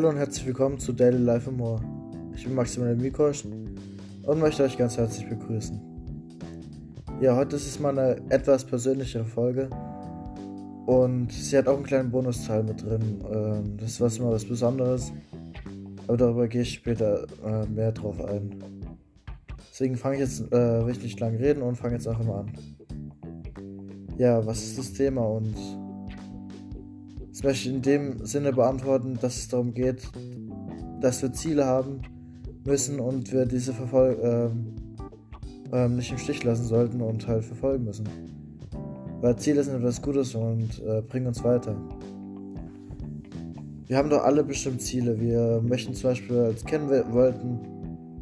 Hallo und herzlich willkommen zu Daily Life More. Ich bin Maximilian Mikosch und möchte euch ganz herzlich begrüßen. Ja, heute ist es mal eine etwas persönlichere Folge und sie hat auch einen kleinen Bonusteil mit drin. Ähm, das ist was immer was Besonderes, aber darüber gehe ich später äh, mehr drauf ein. Deswegen fange ich jetzt äh, richtig lang reden und fange jetzt einfach mal an. Ja, was ist das Thema und möchte ich in dem Sinne beantworten, dass es darum geht, dass wir Ziele haben müssen und wir diese verfol ähm, ähm, nicht im Stich lassen sollten und halt verfolgen müssen. Weil Ziele sind etwas Gutes und äh, bringen uns weiter. Wir haben doch alle bestimmt Ziele. Wir möchten zum Beispiel als kennen wollten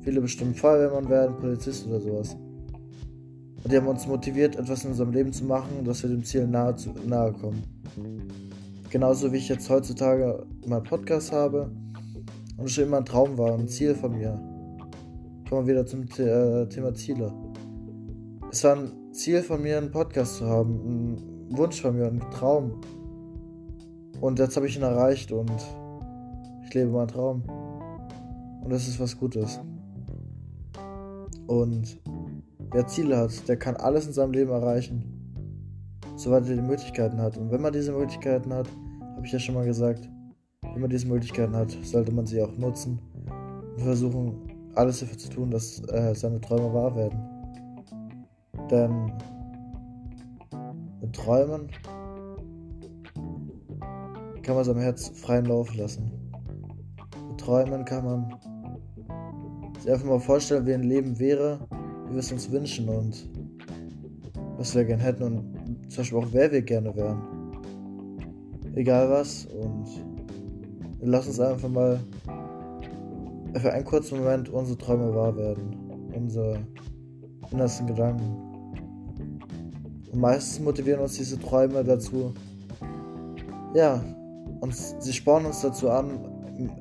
viele bestimmt Feuerwehrmann werden, Polizist oder sowas. Und die haben uns motiviert, etwas in unserem Leben zu machen, dass wir dem Ziel nahe, zu, nahe kommen. Genauso wie ich jetzt heutzutage meinen Podcast habe und es schon immer ein Traum war, ein Ziel von mir. Kommen wir wieder zum äh, Thema Ziele. Es war ein Ziel von mir, einen Podcast zu haben, ein Wunsch von mir, ein Traum. Und jetzt habe ich ihn erreicht und ich lebe meinen Traum. Und das ist was Gutes. Und wer Ziele hat, der kann alles in seinem Leben erreichen soweit er die Möglichkeiten hat. Und wenn man diese Möglichkeiten hat, habe ich ja schon mal gesagt, wenn man diese Möglichkeiten hat, sollte man sie auch nutzen und versuchen, alles dafür zu tun, dass äh, seine Träume wahr werden. Denn mit Träumen kann man seinem Herz freien Lauf lassen. Mit Träumen kann man sich einfach mal vorstellen, wie ein Leben wäre, wie wir es uns wünschen und was wir gerne hätten und zum Beispiel auch wer wir gerne wären. Egal was. Und lass uns einfach mal für einen kurzen Moment unsere Träume wahr werden. Unsere innersten Gedanken. Und meistens motivieren uns diese Träume dazu, ja, uns, sie spornen uns dazu an,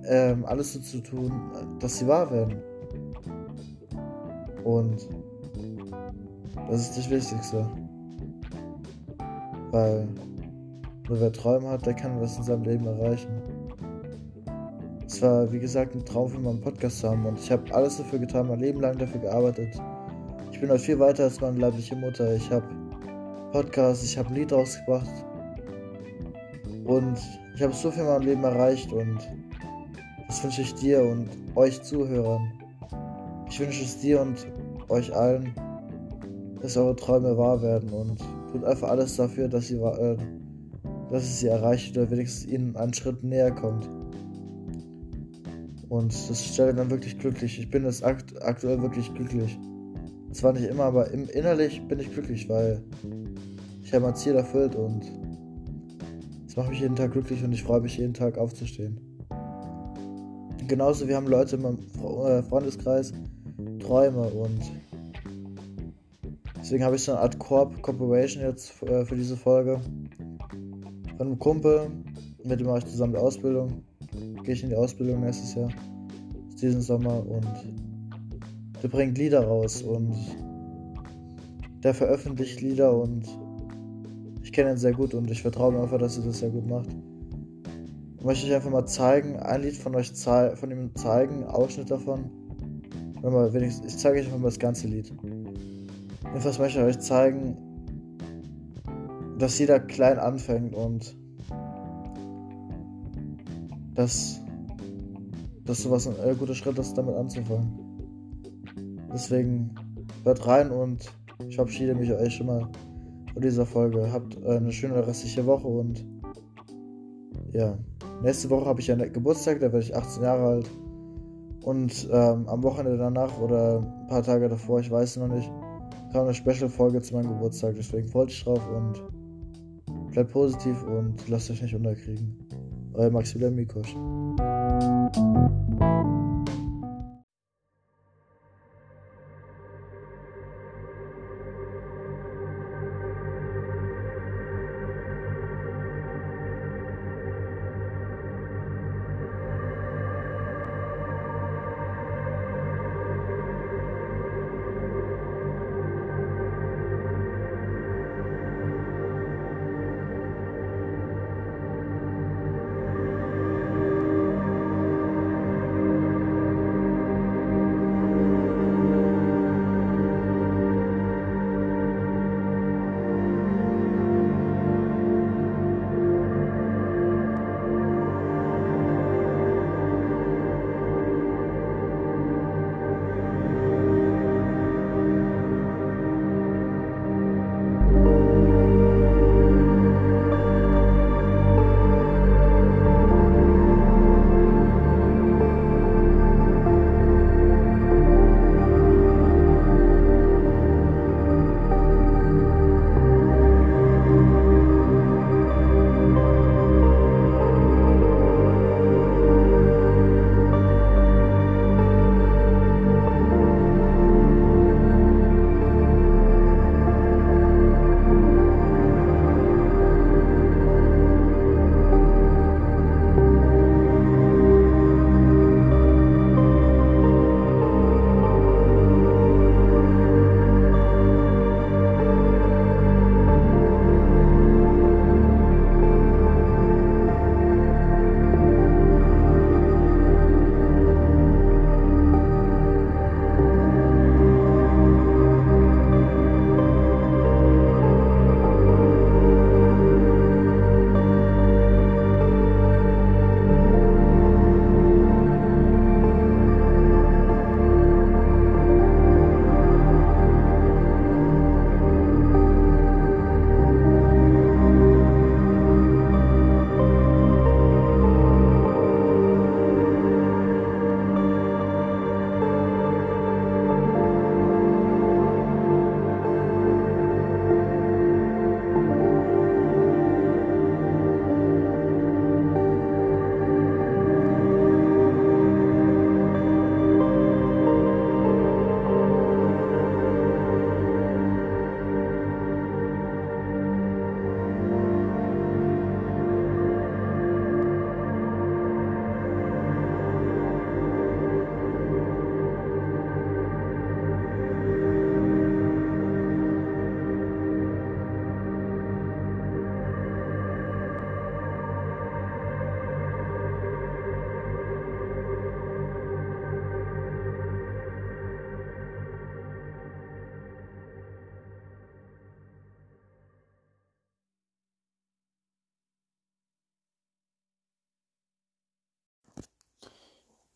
ähm, alles so zu tun, dass sie wahr werden. Und das ist das Wichtigste. Weil nur wer Träume hat, der kann was in seinem Leben erreichen. Es war, wie gesagt, ein Traum für meinen Podcast zu haben und ich habe alles dafür getan, mein Leben lang dafür gearbeitet. Ich bin heute viel weiter als meine leibliche Mutter. Ich habe Podcasts, ich habe ein Lied rausgebracht und ich habe so viel in meinem Leben erreicht und das wünsche ich dir und euch Zuhörern. Ich wünsche es dir und euch allen, dass eure Träume wahr werden und tut einfach alles dafür, dass ihr, äh, dass es sie erreicht oder wenigstens ihnen einen Schritt näher kommt. Und das stellt dann wirklich glücklich. Ich bin jetzt akt aktuell wirklich glücklich. Zwar nicht immer, aber im innerlich bin ich glücklich, weil ich habe mein Ziel erfüllt und es macht mich jeden Tag glücklich und ich freue mich jeden Tag aufzustehen. Genauso, wir haben Leute in meinem äh, Freundeskreis, Träume und Deswegen habe ich so eine Art Corp Corporation jetzt äh, für diese Folge. Von einem Kumpel, mit dem mache ich zusammen die Ausbildung. Gehe ich in die Ausbildung nächstes Jahr. Diesen Sommer und der bringt Lieder raus und der veröffentlicht Lieder und ich kenne ihn sehr gut und ich vertraue mir einfach, dass er das sehr gut macht. Und möchte ich einfach mal zeigen, ein Lied von euch von ihm zeigen, Ausschnitt davon. Ich zeige euch einfach mal das ganze Lied. Jedenfalls möchte ich euch zeigen, dass jeder klein anfängt und dass das sowas ein äh, guter Schritt ist, damit anzufangen. Deswegen hört rein und ich verabschiede mich euch schon mal von dieser Folge. Habt eine schöne restliche Woche und ja, nächste Woche habe ich ja Geburtstag, da werde ich 18 Jahre alt. Und ähm, am Wochenende danach oder ein paar Tage davor, ich weiß noch nicht, kam eine Special-Folge zu meinem Geburtstag. Deswegen freut euch drauf und bleibt positiv und lasst euch nicht unterkriegen. Euer Maximilian Mikosch.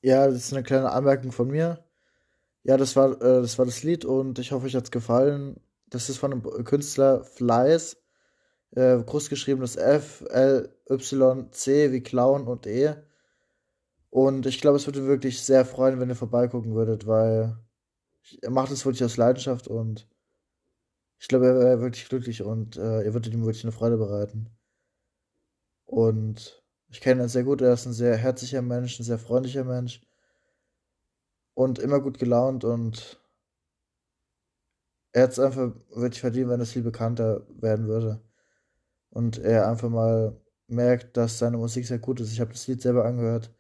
Ja, das ist eine kleine Anmerkung von mir. Ja, das war, äh, das war das Lied und ich hoffe, euch hat's gefallen. Das ist von dem Künstler Flies, äh, groß geschriebenes F, L, Y, C wie Clown und E. Und ich glaube, es würde wirklich sehr freuen, wenn ihr vorbeigucken würdet, weil er macht es wirklich aus Leidenschaft und ich glaube, er wäre wirklich glücklich und äh, ihr würdet ihm wirklich eine Freude bereiten. Und ich kenne ihn sehr gut, er ist ein sehr herzlicher Mensch, ein sehr freundlicher Mensch und immer gut gelaunt und er hat es einfach wirklich verdient, wenn es viel bekannter werden würde. Und er einfach mal merkt, dass seine Musik sehr gut ist. Ich habe das Lied selber angehört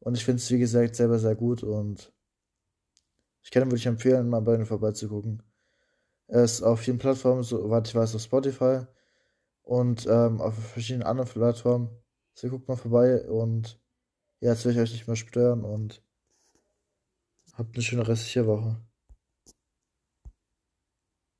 und ich finde es, wie gesagt, selber sehr gut und ich kann ihm wirklich empfehlen, mal bei ihm vorbeizugucken. Er ist auf vielen Plattformen, soweit ich weiß, auf Spotify und ähm, auf verschiedenen anderen Plattformen. Also guckt mal vorbei und ja, jetzt will ich euch nicht mehr stören und habt eine schöne restliche Woche.